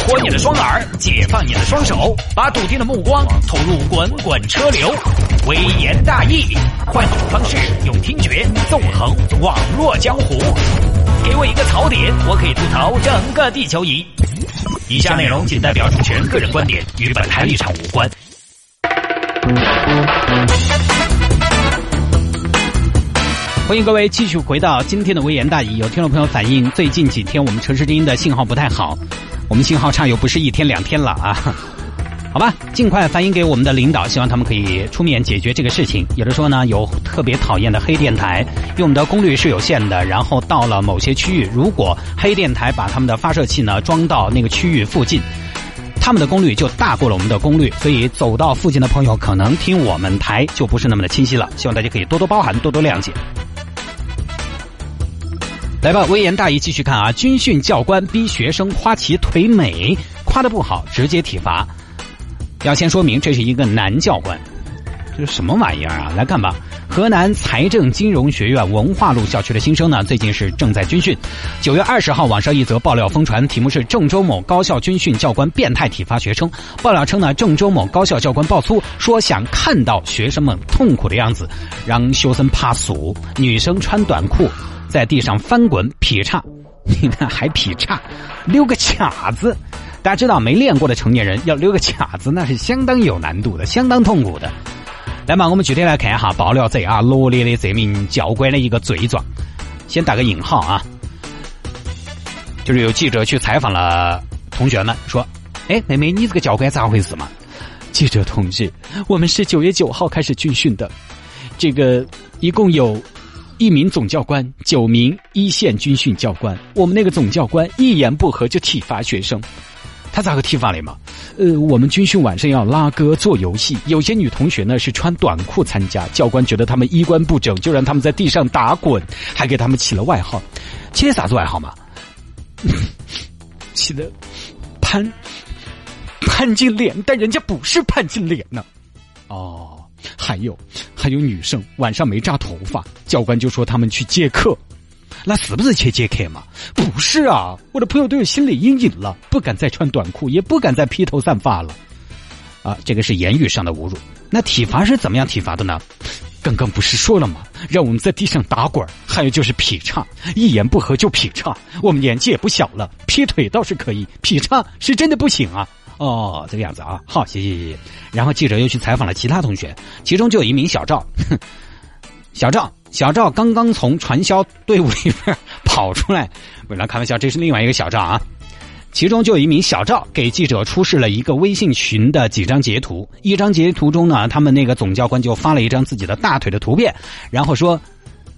活你的双耳，解放你的双手，把笃定的目光投入滚滚车流。微言大义，换种方式用听觉纵横网络江湖。给我一个槽点，我可以吐槽整个地球仪。以下内容仅代表主持人个人观点，与本台立场无关。欢迎各位继续回到今天的微言大义。有听众朋友反映，最近几天我们城市之音的信号不太好，们信号差又不是一天两天了啊。好吧，尽快反映给我们的领导，希望他们可以出面解决这个事情。有的说呢，有特别讨厌的黑电台，因为我们的功率是有限的，然后到了某些区域，如果黑电台把他们的发射器呢装到那个区域附近，他们的功率就大过了我们的功率，所以走到附近的朋友可能听我们台就不是那么的清晰了。希望大家可以多多包涵，多多谅解。来吧，微言大义继续看啊！军训教官逼学生夸其腿美，夸的不好直接体罚。要先说明，这是一个男教官，这是什么玩意儿啊？来看吧，河南财政金融学院文化路校区的新生呢，最近是正在军训。九月二十号，网上一则爆料疯传，题目是郑州某高校军训教官变态体罚学生。爆料称呢，郑州某高校教官爆粗，说想看到学生们痛苦的样子，让学生怕素，女生穿短裤。在地上翻滚劈叉，你看还劈叉，溜个卡子。大家知道没练过的成年人要溜个卡子，那是相当有难度的，相当痛苦的。来嘛，我们具体来看一下爆料者啊罗列的这名教官的一个罪状。先打个引号啊，就是有记者去采访了同学们，说：“哎，妹妹，你这个教官咋回事嘛？”记者同志，我们是九月九号开始军训的，这个一共有。一名总教官，九名一线军训教官。我们那个总教官一言不合就体罚学生，他咋个体罚的嘛？呃，我们军训晚上要拉歌做游戏，有些女同学呢是穿短裤参加，教官觉得他们衣冠不整，就让他们在地上打滚，还给他们起了外号，起的啥子外号嘛？起的潘潘金莲，但人家不是潘金莲呢。哦。还有，还有女生晚上没扎头发，教官就说他们去接客，那是不是去接客嘛？不是啊，我的朋友都有心理阴影了，不敢再穿短裤，也不敢再披头散发了。啊，这个是言语上的侮辱。那体罚是怎么样体罚的呢？刚刚不是说了吗？让我们在地上打滚还有就是劈叉，一言不合就劈叉。我们年纪也不小了，劈腿倒是可以，劈叉是真的不行啊。哦，这个样子啊，好，谢谢谢谢。然后记者又去采访了其他同学，其中就有一名小赵，哼 小赵，小赵刚刚从传销队伍里边跑出来，为了开玩笑，这是另外一个小赵啊。其中就有一名小赵给记者出示了一个微信群的几张截图，一张截图中呢，他们那个总教官就发了一张自己的大腿的图片，然后说：“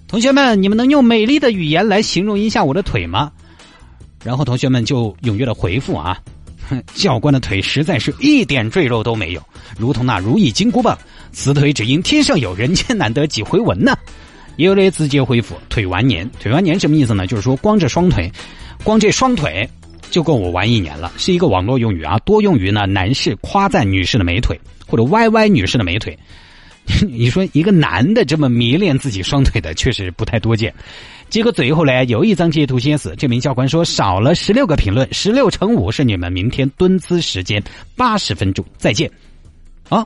同学们，你们能用美丽的语言来形容一下我的腿吗？”然后同学们就踊跃的回复啊。教官的腿实在是一点赘肉都没有，如同那如意金箍棒。此腿只因天上有人间难得几回闻呢。也有的直接回复腿完年，腿完年什么意思呢？就是说光着双腿，光这双腿就够我玩一年了，是一个网络用语啊，多用于呢男士夸赞女士的美腿，或者歪歪女士的美腿。你说一个男的这么迷恋自己双腿的，确实不太多见。结果最后呢，有一张截图显示，这名教官说少了十六个评论，十六乘五是你们明天蹲姿时间八十分钟，再见。啊，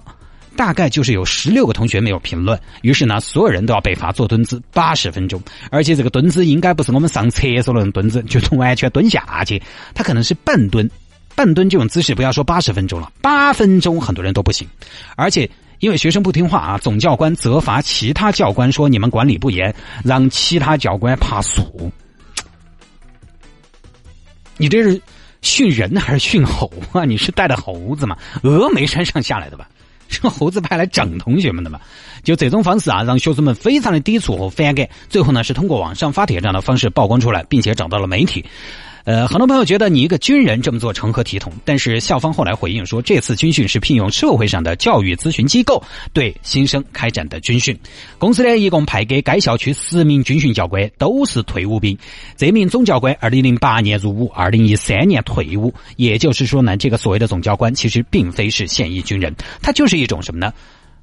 大概就是有十六个同学没有评论，于是呢，所有人都要被罚坐蹲姿八十分钟，而且这个蹲姿应该不是我们上厕所那种蹲姿，就是完全蹲下去，他可能是半蹲，半蹲这种姿势，不要说八十分钟了，八分钟很多人都不行，而且。因为学生不听话啊，总教官责罚其他教官说：“你们管理不严，让其他教官怕鼠。”你这是训人还是训猴啊？你是带的猴子吗？峨眉山上下来的吧？是猴子派来整同学们的嘛？就这种方式啊，让学生们非常的抵触和反感。最后呢，是通过网上发帖这样的方式曝光出来，并且找到了媒体。呃，很多朋友觉得你一个军人这么做成何体统？但是校方后来回应说，这次军训是聘用社会上的教育咨询机构对新生开展的军训。公司呢，一共派给该校区十名军训教官，都是退伍兵。这名总教官二零零八年入伍，二零一三年退伍。也就是说呢，这个所谓的总教官其实并非是现役军人，他就是一种什么呢？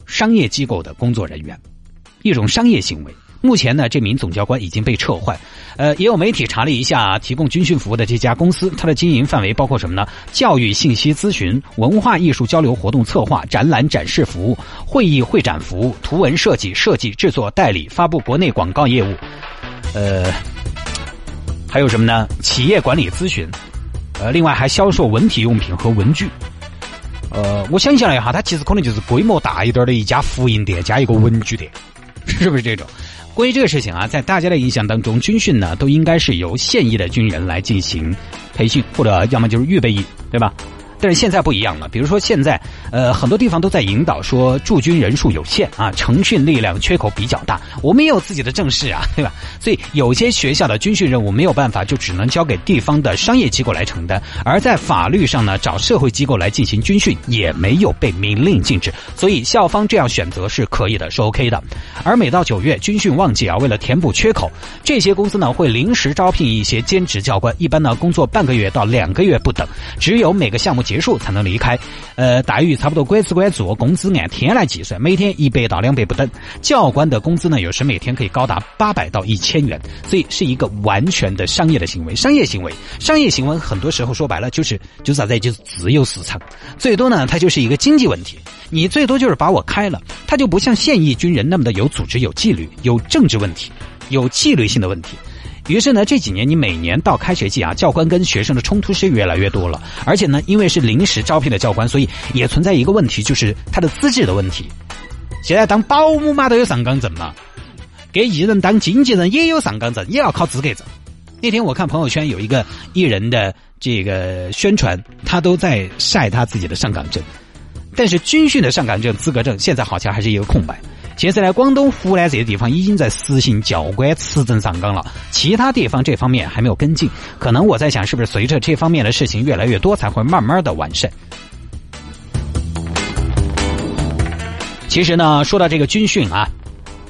商业机构的工作人员，一种商业行为。目前呢，这名总教官已经被撤换。呃，也有媒体查了一下，提供军训服务的这家公司，它的经营范围包括什么呢？教育信息咨询、文化艺术交流活动策划、展览展示服务、会议会展服务、图文设计、设计制作、代理、发布国内广告业务。呃，还有什么呢？企业管理咨询。呃，另外还销售文体用品和文具。呃，我想象了一下，它其实可能就是规模大一点的一家复印店加一个文具店，是不是这种？关于这个事情啊，在大家的印象当中，军训呢都应该是由现役的军人来进行培训，或者要么就是预备役，对吧？但是现在不一样了，比如说现在，呃，很多地方都在引导说驻军人数有限啊，成训力量缺口比较大。我们也有自己的正事啊，对吧？所以有些学校的军训任务没有办法，就只能交给地方的商业机构来承担。而在法律上呢，找社会机构来进行军训也没有被明令禁止，所以校方这样选择是可以的，是 OK 的。而每到九月军训旺季啊，为了填补缺口，这些公司呢会临时招聘一些兼职教官，一般呢工作半个月到两个月不等，只有每个项目。结束才能离开，呃，待遇差不多，管吃管做，工资按天来计算，每天一百到两百不等。教官的工资呢，有时每天可以高达八百到一千元，所以是一个完全的商业的行为。商业行为，商业行为很多时候说白了就是就是啥子，就是自由市场。最多呢，它就是一个经济问题，你最多就是把我开了，它就不像现役军人那么的有组织、有纪律、有政治问题、有纪律性的问题。于是呢，这几年你每年到开学季啊，教官跟学生的冲突是越来越多了。而且呢，因为是临时招聘的教官，所以也存在一个问题，就是他的资质的问题。现在当保姆嘛都有上岗证嘛，给艺人当经纪人也有上岗证，也要考资格证。那天我看朋友圈有一个艺人的这个宣传，他都在晒他自己的上岗证，但是军训的上岗证资格证现在好像还是一个空白。现在呢，广东、湖南这些地方已经在实行教官持证上岗了，其他地方这方面还没有跟进。可能我在想，是不是随着这方面的事情越来越多，才会慢慢的完善。其实呢，说到这个军训啊，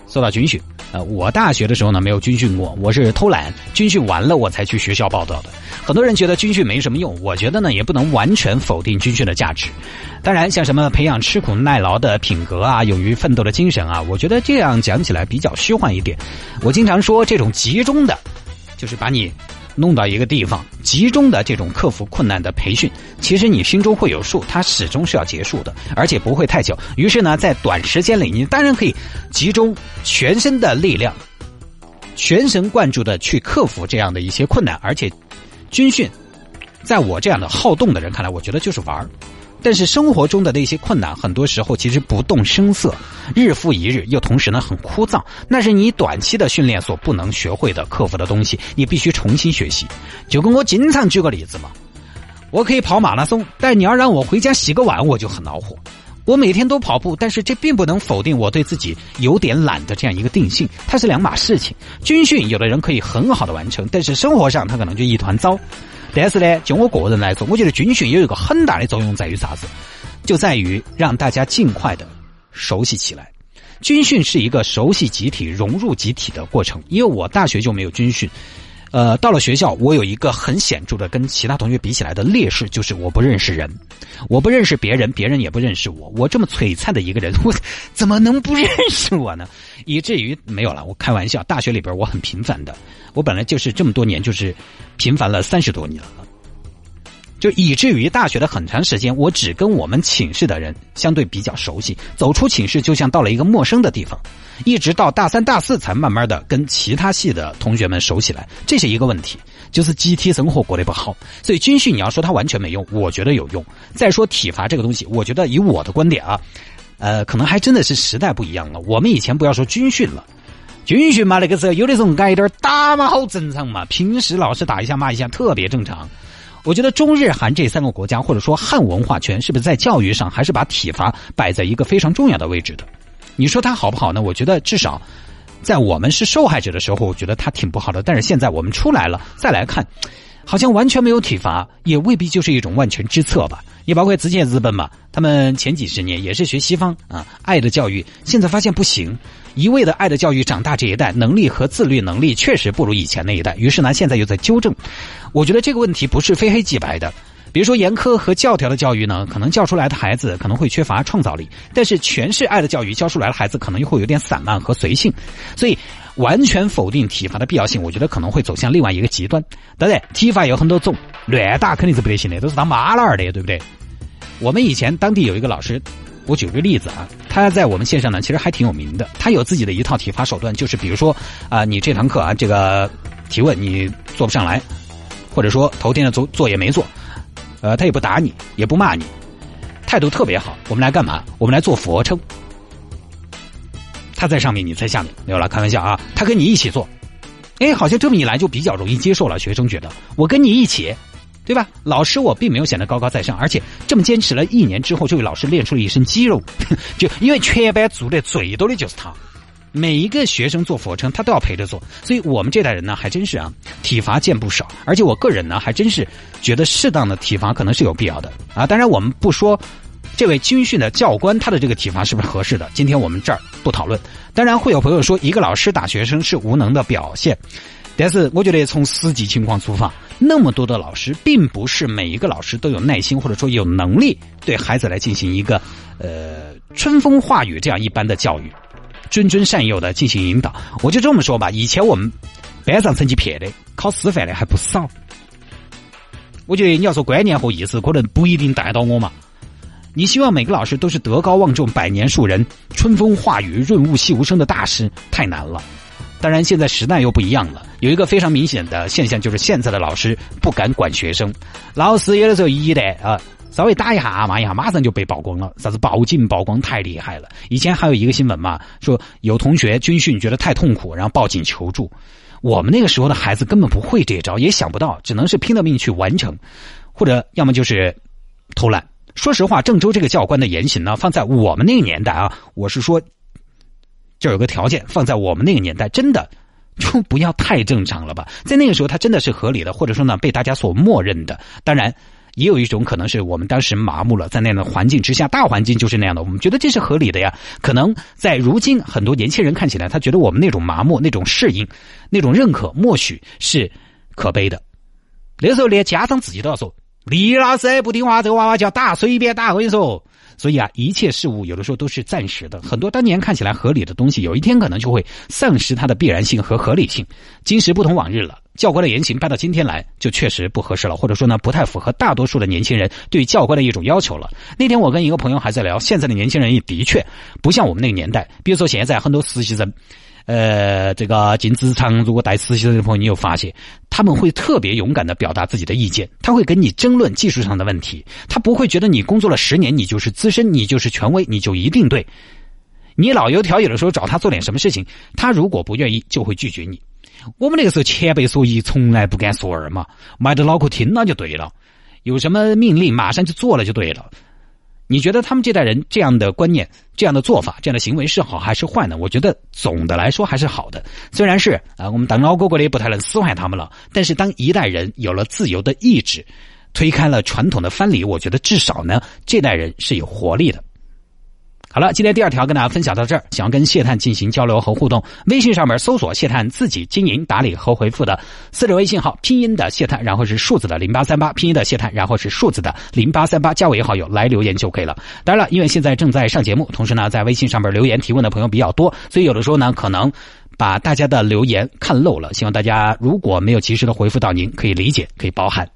说到军训，呃，我大学的时候呢没有军训过，我是偷懒，军训完了我才去学校报道的。很多人觉得军训没什么用，我觉得呢也不能完全否定军训的价值。当然，像什么培养吃苦耐劳的品格啊，勇于奋斗的精神啊，我觉得这样讲起来比较虚幻一点。我经常说，这种集中的，就是把你弄到一个地方，集中的这种克服困难的培训，其实你心中会有数，它始终是要结束的，而且不会太久。于是呢，在短时间里，你当然可以集中全身的力量，全神贯注的去克服这样的一些困难，而且。军训，在我这样的好动的人看来，我觉得就是玩儿。但是生活中的那些困难，很多时候其实不动声色，日复一日，又同时呢很枯燥。那是你短期的训练所不能学会的、克服的东西，你必须重新学习。就跟我经常举个例子嘛，我可以跑马拉松，但你要让我回家洗个碗，我就很恼火。我每天都跑步，但是这并不能否定我对自己有点懒的这样一个定性，它是两码事情。军训有的人可以很好的完成，但是生活上他可能就一团糟。但是呢，就我个人来说，我觉得军训有一个很大的作用在于啥子？就在于让大家尽快的熟悉起来。军训是一个熟悉集体、融入集体的过程。因为我大学就没有军训。呃，到了学校，我有一个很显著的跟其他同学比起来的劣势，就是我不认识人，我不认识别人，别人也不认识我。我这么璀璨的一个人，我怎么能不认识我呢？以至于没有了，我开玩笑，大学里边我很平凡的，我本来就是这么多年就是平凡了三十多年了。就以至于大学的很长时间，我只跟我们寝室的人相对比较熟悉，走出寝室就像到了一个陌生的地方，一直到大三大四才慢慢的跟其他系的同学们熟起来，这是一个问题，就是集体生活过得不好。所以军训你要说它完全没用，我觉得有用。再说体罚这个东西，我觉得以我的观点啊，呃，可能还真的是时代不一样了。我们以前不要说军训了，军训嘛那个时候有的时候挨点打嘛好正常嘛，平时老师打一下骂一下特别正常。我觉得中日韩这三个国家，或者说汉文化圈，是不是在教育上还是把体罚摆在一个非常重要的位置的？你说它好不好呢？我觉得至少在我们是受害者的时候，我觉得它挺不好的。但是现在我们出来了，再来看，好像完全没有体罚，也未必就是一种万全之策吧。也包括之前日本嘛，他们前几十年也是学西方啊，爱的教育，现在发现不行。一味的爱的教育，长大这一代能力和自律能力确实不如以前那一代。于是呢，现在又在纠正。我觉得这个问题不是非黑即白的。比如说严苛和教条的教育呢，可能教出来的孩子可能会缺乏创造力；但是全是爱的教育教出来的孩子，可能又会有点散漫和随性。所以完全否定体罚的必要性，我觉得可能会走向另外一个极端。当然，体罚有很多种，乱打肯定是不得行的，都是当妈老儿的，对不对？我们以前当地有一个老师，我举个例子啊，他在我们线上呢，其实还挺有名的。他有自己的一套体罚手段，就是比如说啊，你这堂课啊，这个提问你做不上来，或者说头天的作作业没做。呃，他也不打你，也不骂你，态度特别好。我们来干嘛？我们来做俯卧撑。他在上面，你在下面，没有了，开玩笑啊。他跟你一起做，哎，好像这么一来就比较容易接受了。学生觉得我跟你一起，对吧？老师我并没有显得高高在上，而且这么坚持了一年之后，这位老师练出了一身肌肉，就因为全班做的最多的就是他。每一个学生做俯卧撑，他都要陪着做，所以我们这代人呢，还真是啊，体罚见不少。而且我个人呢，还真是觉得适当的体罚可能是有必要的啊。当然，我们不说这位军训的教官他的这个体罚是不是合适的，今天我们这儿不讨论。当然，会有朋友说一个老师打学生是无能的表现，但是我觉得从实际情况出发，那么多的老师，并不是每一个老师都有耐心或者说有能力对孩子来进行一个呃春风化雨这样一般的教育。谆谆善诱的进行引导，我就这么说吧。以前我们班上成绩撇的，考师范的还不少。我觉得你要说观念和意思，可能不一定带到我嘛。你希望每个老师都是德高望重、百年树人、春风化雨、润物细无声的大师，太难了。当然，现在时代又不一样了，有一个非常明显的现象，就是现在的老师不敢管学生。老师有的时候一旦啊。稍微打一下骂一下，马上就被曝光了。啥子报警曝光太厉害了。以前还有一个新闻嘛，说有同学军训觉得太痛苦，然后报警求助。我们那个时候的孩子根本不会这招，也想不到，只能是拼了命去完成，或者要么就是偷懒。说实话，郑州这个教官的言行呢，放在我们那个年代啊，我是说，就有个条件，放在我们那个年代，真的就不要太正常了吧？在那个时候，他真的是合理的，或者说呢，被大家所默认的。当然。也有一种可能是我们当时麻木了，在那样的环境之下，大环境就是那样的，我们觉得这是合理的呀。可能在如今很多年轻人看起来，他觉得我们那种麻木、那种适应、那种认可，默许是可悲的。那时候连家长自己都要说：“李老师不听话，这个娃娃叫打，随便打。”我跟你说。所以啊，一切事物有的时候都是暂时的。很多当年看起来合理的东西，有一天可能就会丧失它的必然性和合理性。今时不同往日了，教官的言行搬到今天来，就确实不合适了，或者说呢，不太符合大多数的年轻人对教官的一种要求了。那天我跟一个朋友还在聊，现在的年轻人也的确不像我们那个年代。比如说现在很多实习生。呃，这个进职场如果带实习生的朋友，你有发现他们会特别勇敢的表达自己的意见，他会跟你争论技术上的问题，他不会觉得你工作了十年，你就是资深，你就是权威，你就一定对。你老油条，有的时候找他做点什么事情，他如果不愿意，就会拒绝你。我们那个时候前辈说一，从来不敢说二嘛，埋着脑壳听了就对了，有什么命令马上就做了就对了。你觉得他们这代人这样的观念、这样的做法、这样的行为是好还是坏呢？我觉得总的来说还是好的。虽然是啊，我们当老哥哥的也不太能撕坏他们了，但是当一代人有了自由的意志，推开了传统的藩篱，我觉得至少呢，这代人是有活力的。好了，今天第二条跟大家分享到这儿。想要跟谢探进行交流和互动，微信上面搜索“谢探自己经营打理和回复”的私人微信号，拼音的谢探，然后是数字的零八三八，拼音的谢探，然后是数字的零八三八，加为好友来留言就可以了。当然了，因为现在正在上节目，同时呢，在微信上面留言提问的朋友比较多，所以有的时候呢，可能把大家的留言看漏了。希望大家如果没有及时的回复到您，可以理解，可以包涵。